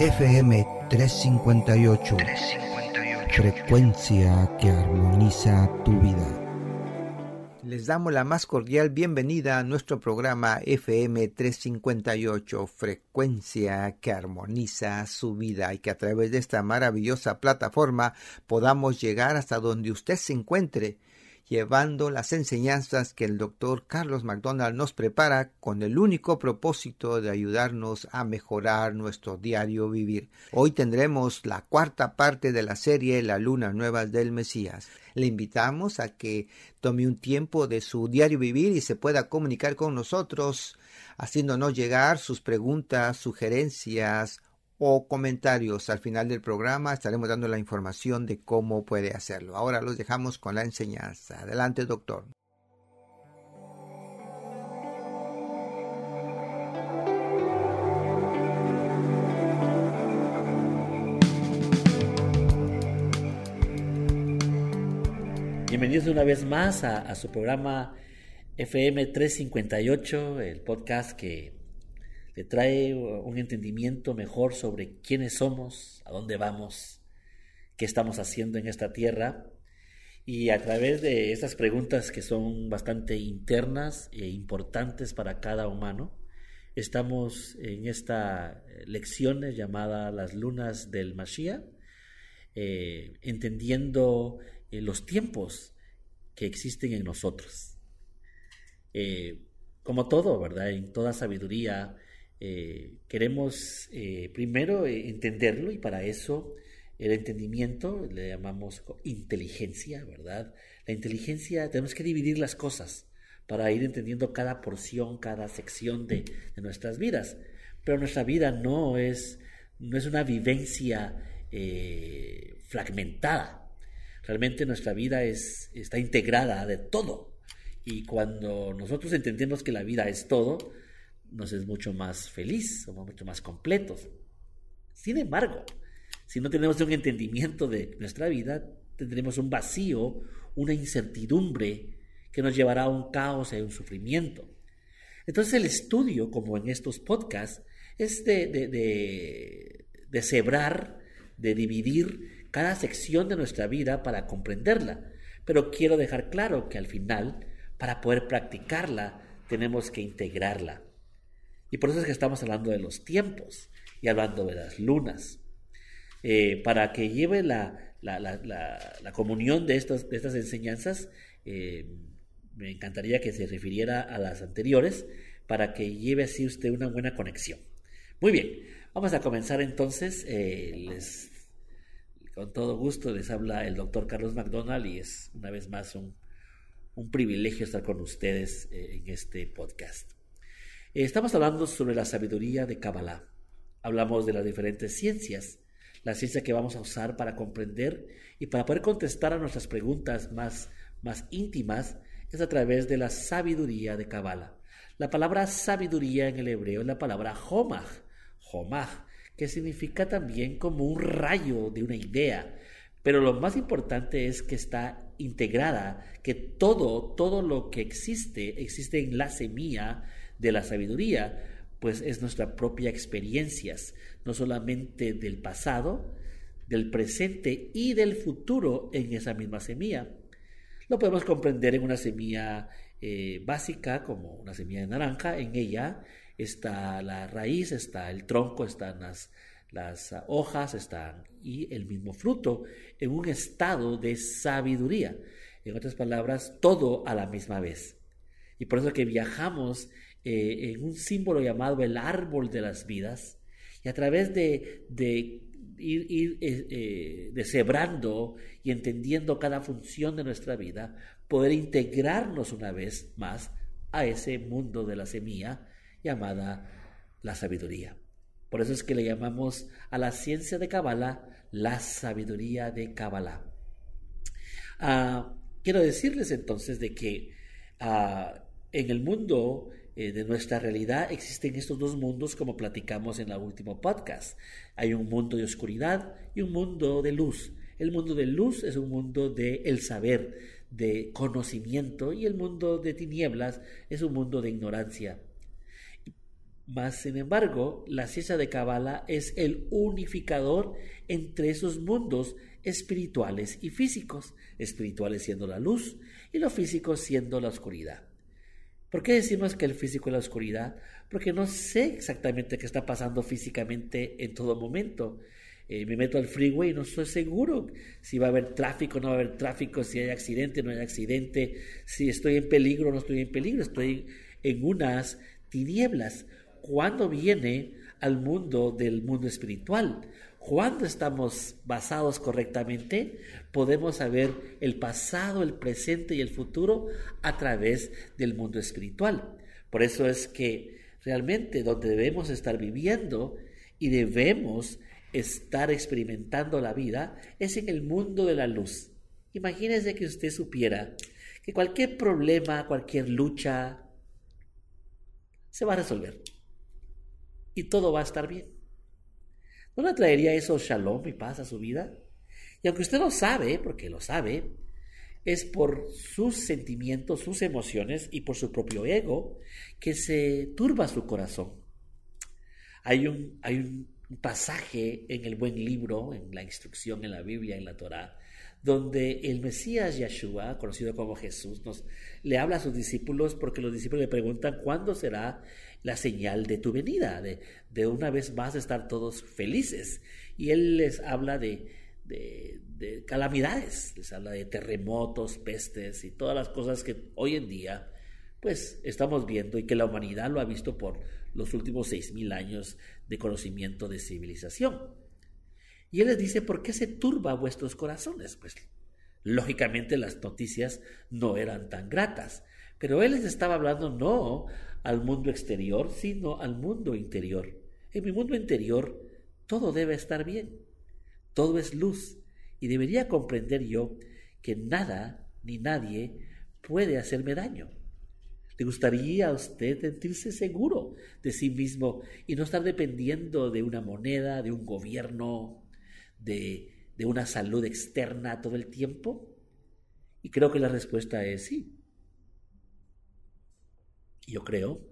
FM 358. Frecuencia que armoniza tu vida. Les damos la más cordial bienvenida a nuestro programa FM 358, frecuencia que armoniza su vida y que a través de esta maravillosa plataforma podamos llegar hasta donde usted se encuentre llevando las enseñanzas que el doctor Carlos McDonald nos prepara con el único propósito de ayudarnos a mejorar nuestro diario vivir. Hoy tendremos la cuarta parte de la serie La Luna Nueva del Mesías. Le invitamos a que tome un tiempo de su diario vivir y se pueda comunicar con nosotros, haciéndonos llegar sus preguntas, sugerencias o comentarios al final del programa estaremos dando la información de cómo puede hacerlo. Ahora los dejamos con la enseñanza. Adelante, doctor. Bienvenidos una vez más a, su programa FM 358, el podcast que le trae un entendimiento mejor sobre quiénes somos, a dónde vamos, qué estamos haciendo en esta tierra. Y a través de estas preguntas que son bastante internas e importantes para cada humano, estamos en esta lección llamada Las lunas del Mashiach, eh, entendiendo eh, los tiempos que existen en nosotros. Eh, como todo, ¿verdad? En toda sabiduría eh, queremos eh, primero eh, entenderlo y para eso el entendimiento le llamamos inteligencia, ¿verdad? La inteligencia tenemos que dividir las cosas para ir entendiendo cada porción, cada sección de, nuestras vidas. Pero nuestra vida no es, no es una vivencia fragmentada. Realmente nuestra vida es, está integrada de todo. Y cuando nosotros entendemos que la vida es todo, nos es mucho más feliz, somos mucho más completos. Sin embargo, si no tenemos un entendimiento de nuestra vida, tendremos un vacío, una incertidumbre que nos llevará a un caos y a un sufrimiento. Entonces el estudio, como en estos podcasts, es de, de, de, de cebrar, de dividir cada sección de nuestra vida para comprenderla. Pero quiero dejar claro que al final, para poder practicarla, tenemos que integrarla. Y por eso es que estamos hablando de los tiempos y hablando de las lunas. Eh, para que lleve la, la, comunión de, estos, de, estas enseñanzas, eh, me encantaría que se refiriera a las anteriores para que lleve así usted una buena conexión. Muy bien, vamos a comenzar entonces. Eh, les, con todo gusto les habla el doctor Carlos McDonald y es una vez más un, un privilegio estar con ustedes en este podcast. Estamos hablando sobre la sabiduría de Kabbalah. Hablamos de las diferentes ciencias, la ciencia que vamos a usar para comprender y para poder contestar a nuestras preguntas más, más íntimas es a través de la sabiduría de Kabbalah. La palabra sabiduría en el hebreo es la palabra homaj, homaj, que significa también como un rayo de una idea. Pero lo más importante es que está integrada, que todo, todo lo que existe, existe en la semilla de la sabiduría, pues es nuestra propia experiencias, no solamente del pasado, del presente y del futuro en esa misma semilla. Lo podemos comprender en una semilla eh, básica, como una semilla de naranja, en ella está la raíz, está el tronco, están las, las hojas, están y el mismo fruto, en un estado de sabiduría. En otras palabras, todo a la misma vez. Y por eso que viajamos eh, en un símbolo llamado el árbol de las vidas, y a través de, ir, eh, eh, deshebrando y entendiendo cada función de nuestra vida, poder integrarnos una vez más a ese mundo de la semilla llamada la sabiduría. Por eso es que le llamamos a la ciencia de Kabbalah la sabiduría de Kabbalah. Ah, quiero decirles entonces de que ah, en el mundo eh, de nuestra realidad existen estos dos mundos como platicamos en el último podcast. Hay un mundo de oscuridad y un mundo de luz. El mundo de luz es un mundo de el saber, de conocimiento y el mundo de tinieblas es un mundo de ignorancia. Mas, sin embargo, la ciencia de Kabbalah es el unificador entre esos mundos espirituales y físicos, espirituales siendo la luz y lo físico siendo la oscuridad. ¿Por qué decimos que el físico es la oscuridad? Porque no sé exactamente qué está pasando físicamente en todo momento. Eh, me meto al freeway y no estoy seguro si va a haber tráfico, no va a haber tráfico, si hay accidente, no hay accidente, si estoy en peligro no estoy en peligro, estoy en unas tinieblas. ¿Cuándo viene al mundo del mundo espiritual? Cuando estamos basados correctamente, podemos saber el pasado, el presente y el futuro a través del mundo espiritual. Por eso es que realmente donde debemos estar viviendo y debemos estar experimentando la vida es en el mundo de la luz. Imagínese que usted supiera que cualquier problema, cualquier lucha, se va a resolver. Y todo va a estar bien. ¿No le traería eso shalom y paz a su vida? Y aunque usted lo sabe, porque lo sabe, es por sus sentimientos, sus emociones y por su propio ego que se turba su corazón. Hay un, hay un pasaje en el buen libro, en la instrucción en la Biblia, en la Torá, donde el Mesías Yeshua, conocido como Jesús, nos le habla a sus discípulos porque los discípulos le preguntan cuándo será la señal de tu venida, de, de una vez más estar todos felices. Y él les habla de, de, de calamidades, les habla de terremotos, pestes y todas las cosas que hoy en día pues estamos viendo y que la humanidad lo ha visto por los últimos seis mil años de conocimiento de civilización. Y él les dice, ¿por qué se turba vuestros corazones? Pues lógicamente las noticias no eran tan gratas, pero él les estaba hablando no al mundo exterior, sino al mundo interior. En mi mundo interior todo debe estar bien, todo es luz, y debería comprender yo que nada ni nadie puede hacerme daño. ¿Le gustaría a usted sentirse seguro de sí mismo y no estar dependiendo de una moneda, de un gobierno, de, de una salud externa todo el tiempo? Y creo que la respuesta es sí. Yo creo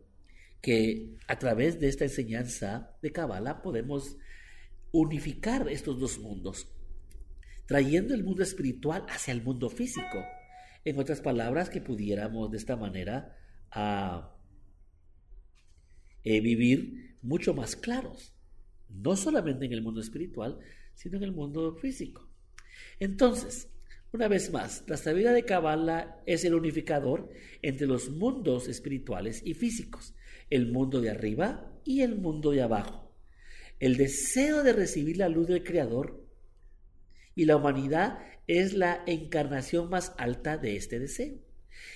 que a través de esta enseñanza de Kabbalah podemos unificar estos dos mundos, trayendo el mundo espiritual hacia el mundo físico. En otras palabras, que pudiéramos de esta manera a eh, vivir mucho más claros, no solamente en el mundo espiritual, sino en el mundo físico. Entonces, una vez más, la sabiduría de Kabbalah es el unificador entre los mundos espirituales y físicos, el mundo de arriba y el mundo de abajo. El deseo de recibir la luz del Creador y la humanidad es la encarnación más alta de este deseo.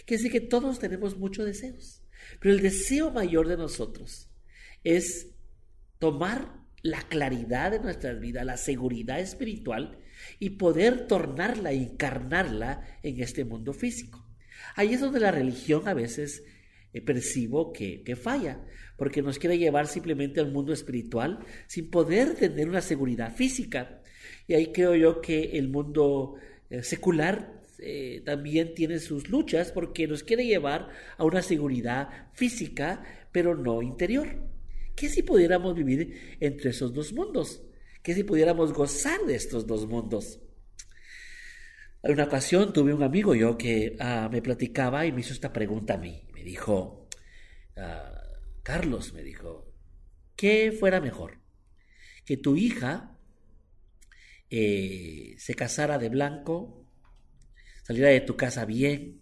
Que decir que todos tenemos muchos deseos, pero el deseo mayor de nosotros es tomar la claridad de nuestras vidas, la seguridad espiritual y poder tornarla, encarnarla en este mundo físico. Ahí es donde la religión a veces eh, percibo que, que, falla, porque nos quiere llevar simplemente al mundo espiritual sin poder tener una seguridad física. Y ahí creo yo que el mundo eh, secular eh, también tiene sus luchas porque nos quiere llevar a una seguridad física, pero no interior. ¿Qué si pudiéramos vivir entre esos dos mundos? ¿Qué si pudiéramos gozar de estos dos mundos? En una ocasión tuve un amigo yo que ah, me platicaba y me hizo esta pregunta a mí. Me dijo, ah, Carlos, me dijo, ¿qué fuera mejor? Que tu hija eh, se casara de blanco saliera de tu casa bien,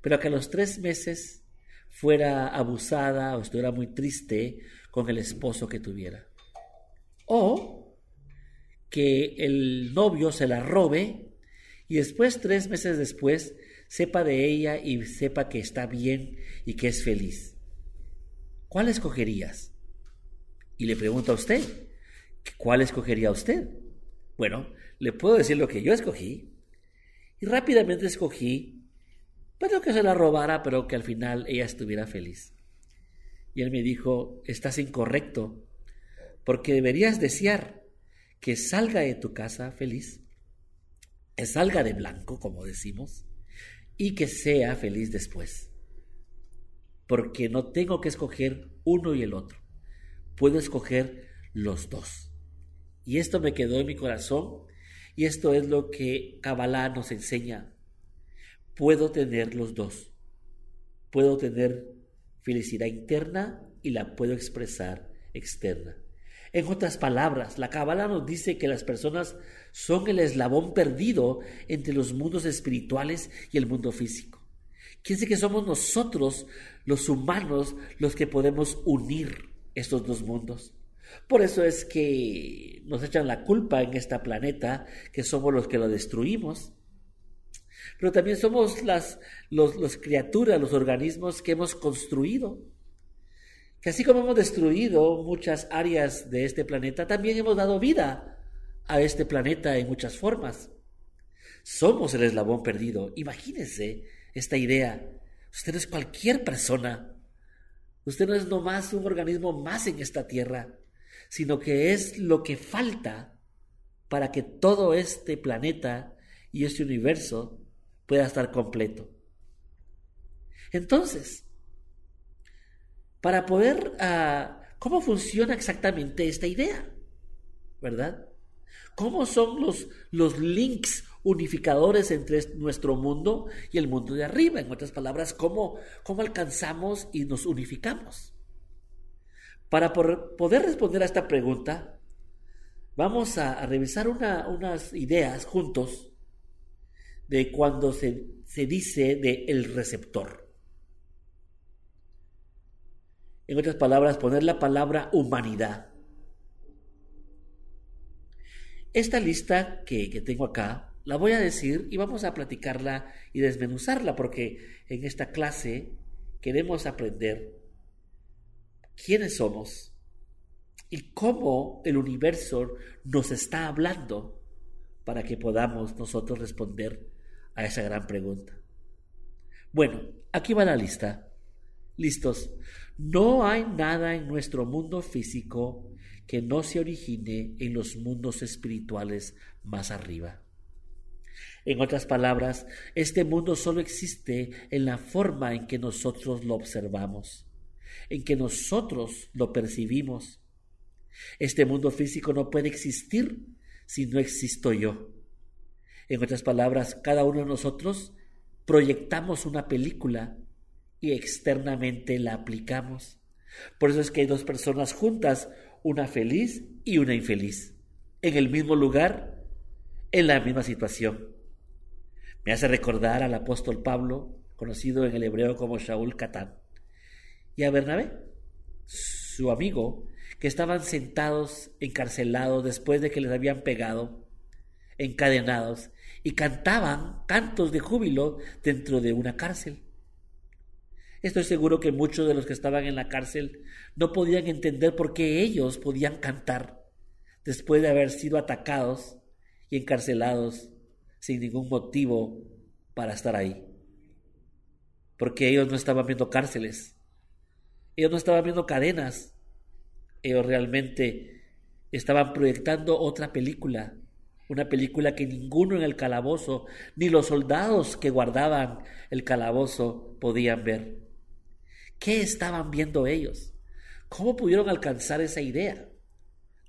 pero que a los tres meses fuera abusada o estuviera muy triste con el esposo que tuviera. O que el novio se la robe y después, tres meses después, sepa de ella y sepa que está bien y que es feliz. ¿Cuál escogerías? Y le pregunto a usted, ¿cuál escogería usted? Bueno, le puedo decir lo que yo escogí. Y rápidamente escogí, pero que se la robara, pero que al final ella estuviera feliz. Y él me dijo, estás incorrecto, porque deberías desear que salga de tu casa feliz, que salga de blanco, como decimos, y que sea feliz después. porque no tengo que escoger uno y el otro. Puedo escoger los dos. Y esto me quedó en mi corazón y esto es lo que Kabbalah nos enseña. Puedo tener los dos. Puedo tener felicidad interna y la puedo expresar externa. En otras palabras, la Kabbalah nos dice que las personas son el eslabón perdido entre los mundos espirituales y el mundo físico. Quiere decir que somos nosotros, los humanos, los que podemos unir estos dos mundos. Por eso es que nos echan la culpa en este planeta, que somos los que lo destruimos. Pero también somos las los, criaturas, los organismos que hemos construido. Que así como hemos destruido muchas áreas de este planeta, también hemos dado vida a este planeta en muchas formas. Somos el eslabón perdido. Imagínense esta idea. Usted no es cualquier persona. Usted no es nomás un organismo más en esta tierra sino que es lo que falta para que todo este planeta y este universo pueda estar completo. Entonces, para poder, uh, ¿cómo funciona exactamente esta idea? ¿Verdad? ¿Cómo son los, los links unificadores entre nuestro mundo y el mundo de arriba? En otras palabras, ¿cómo, cómo alcanzamos y nos unificamos? Para poder responder a esta pregunta, vamos a, revisar unas ideas juntos de cuando se, dice de el receptor. En otras palabras, poner la palabra humanidad. Esta lista que, que, tengo acá la voy a decir y vamos a platicarla y desmenuzarla porque en esta clase queremos aprender quiénes somos y cómo el universo nos está hablando para que podamos nosotros responder a esa gran pregunta. Bueno, aquí va la lista. Listos. No hay nada en nuestro mundo físico que no se origine en los mundos espirituales más arriba. En otras palabras, este mundo solo existe en la forma en que nosotros lo observamos en que nosotros lo percibimos. Este mundo físico no puede existir si no existo yo. En otras palabras, cada uno de nosotros proyectamos una película y externamente la aplicamos. Por eso es que hay dos personas juntas, una feliz y una infeliz, en el mismo lugar, en la misma situación. Me hace recordar al apóstol Pablo, conocido en el hebreo como Shaul Catán y a Bernabé, su amigo, que estaban sentados encarcelados después de que les habían pegado, encadenados, y cantaban cantos de júbilo dentro de una cárcel. Estoy seguro que muchos de los que estaban en la cárcel no podían entender por qué ellos podían cantar después de haber sido atacados y encarcelados sin ningún motivo para estar ahí. Porque ellos no estaban viendo cárceles, ellos no estaban viendo cadenas. Ellos realmente estaban proyectando otra película. Una película que ninguno en el calabozo, ni los soldados que guardaban el calabozo podían ver. ¿Qué estaban viendo ellos? ¿Cómo pudieron alcanzar esa idea?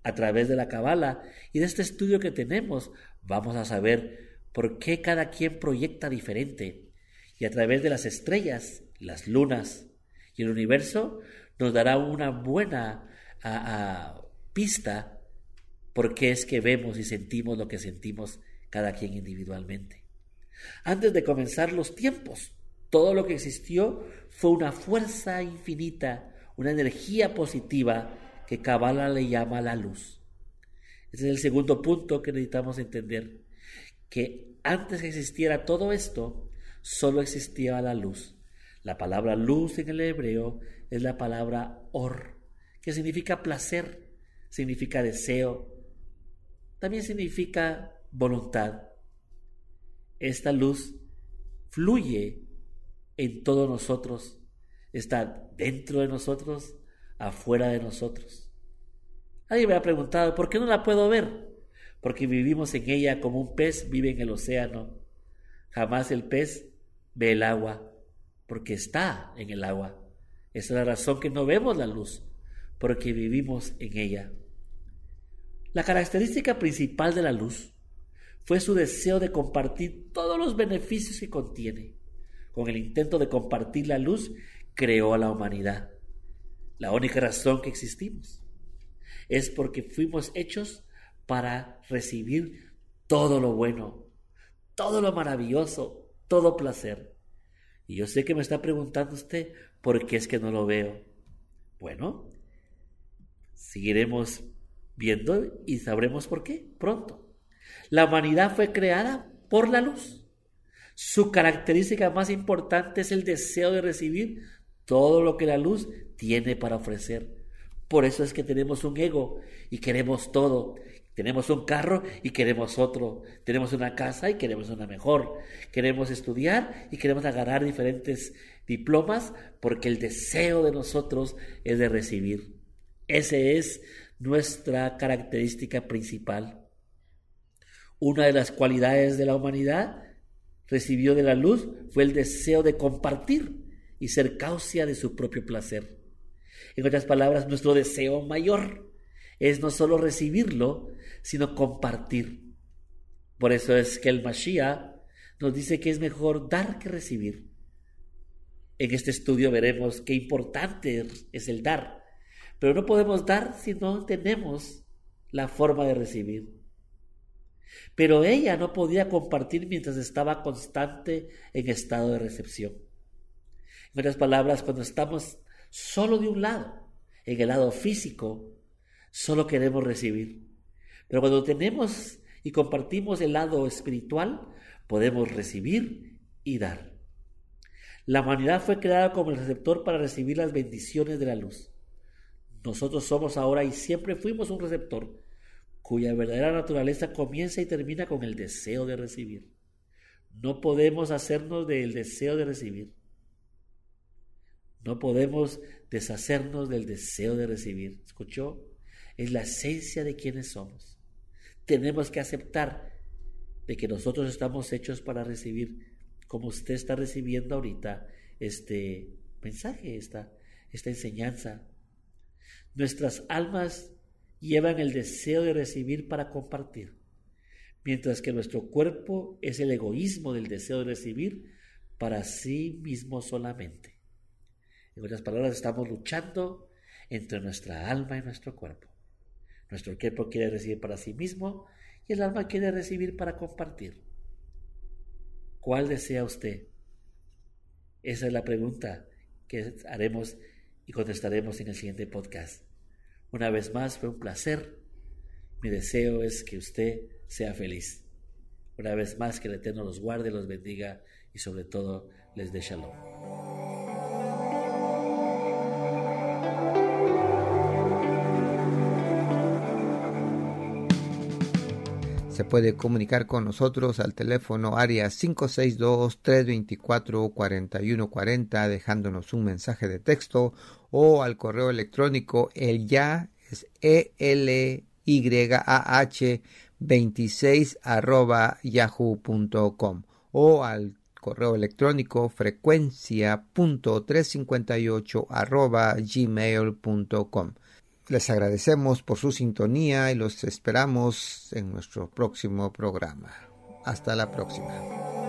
A través de la cabala y de este estudio que tenemos, vamos a saber por qué cada quien proyecta diferente. Y a través de las estrellas, las lunas, y el universo nos dará una buena pista por qué es que vemos y sentimos lo que sentimos cada quien individualmente. Antes de comenzar los tiempos, todo lo que existió fue una fuerza infinita, una energía positiva que Kabbalah le llama la luz. Ese es el segundo punto que necesitamos entender, que antes que existiera todo esto, solo existía la luz. La palabra luz en el hebreo es la palabra or, que significa placer, significa deseo, también significa voluntad. Esta luz fluye en todos nosotros, está dentro de nosotros, afuera de nosotros. Alguien me ha preguntado, ¿por qué no la puedo ver? Porque vivimos en ella como un pez vive en el océano. Jamás el pez ve el agua porque está en el agua. Esa es la razón que no vemos la luz, porque vivimos en ella. La característica principal de la luz fue su deseo de compartir todos los beneficios que contiene. Con el intento de compartir la luz, creó a la humanidad. La única razón que existimos es porque fuimos hechos para recibir todo lo bueno, todo lo maravilloso, todo placer. Y yo sé que me está preguntando usted por qué es que no lo veo. Bueno, seguiremos viendo y sabremos por qué pronto. La humanidad fue creada por la luz. Su característica más importante es el deseo de recibir todo lo que la luz tiene para ofrecer. Por eso es que tenemos un ego y queremos todo. Tenemos un carro y queremos otro. Tenemos una casa y queremos una mejor. Queremos estudiar y queremos agarrar diferentes diplomas porque el deseo de nosotros es de recibir. Esa es nuestra característica principal. Una de las cualidades de la humanidad recibió de la luz fue el deseo de compartir y ser causa de su propio placer. En otras palabras, nuestro deseo mayor es no solo recibirlo, sino compartir. Por eso es que el Mashiach nos dice que es mejor dar que recibir. En este estudio veremos qué importante es el dar, pero no podemos dar si no tenemos la forma de recibir. Pero ella no podía compartir mientras estaba constante en estado de recepción. En otras palabras, cuando estamos solo de un lado, en el lado físico, solo queremos recibir. Pero cuando tenemos y compartimos el lado espiritual, podemos recibir y dar. La humanidad fue creada como el receptor para recibir las bendiciones de la luz. Nosotros somos ahora y siempre fuimos un receptor cuya verdadera naturaleza comienza y termina con el deseo de recibir. No podemos hacernos del deseo de recibir. No podemos deshacernos del deseo de recibir. ¿Escuchó? Es la esencia de quienes somos. Tenemos que aceptar de que nosotros estamos hechos para recibir, como usted está recibiendo ahorita este mensaje, esta, esta enseñanza. Nuestras almas llevan el deseo de recibir para compartir, mientras que nuestro cuerpo es el egoísmo del deseo de recibir para sí mismo solamente. En otras palabras, estamos luchando entre nuestra alma y nuestro cuerpo. Nuestro cuerpo quiere recibir para sí mismo y el alma quiere recibir para compartir. ¿Cuál desea usted? Esa es la pregunta que haremos y contestaremos en el siguiente podcast. Una vez más, fue un placer. Mi deseo es que usted sea feliz. Una vez más, que el Eterno los guarde, los bendiga y sobre todo les dé shalom. Se puede comunicar con nosotros al teléfono área 562-324-4140 dejándonos un mensaje de texto o al correo electrónico el ya es e l y a h 26 arroba yahoo.com o al correo electrónico frecuencia.358 arroba gmail.com. Les agradecemos por su sintonía y los esperamos en nuestro próximo programa. Hasta la próxima.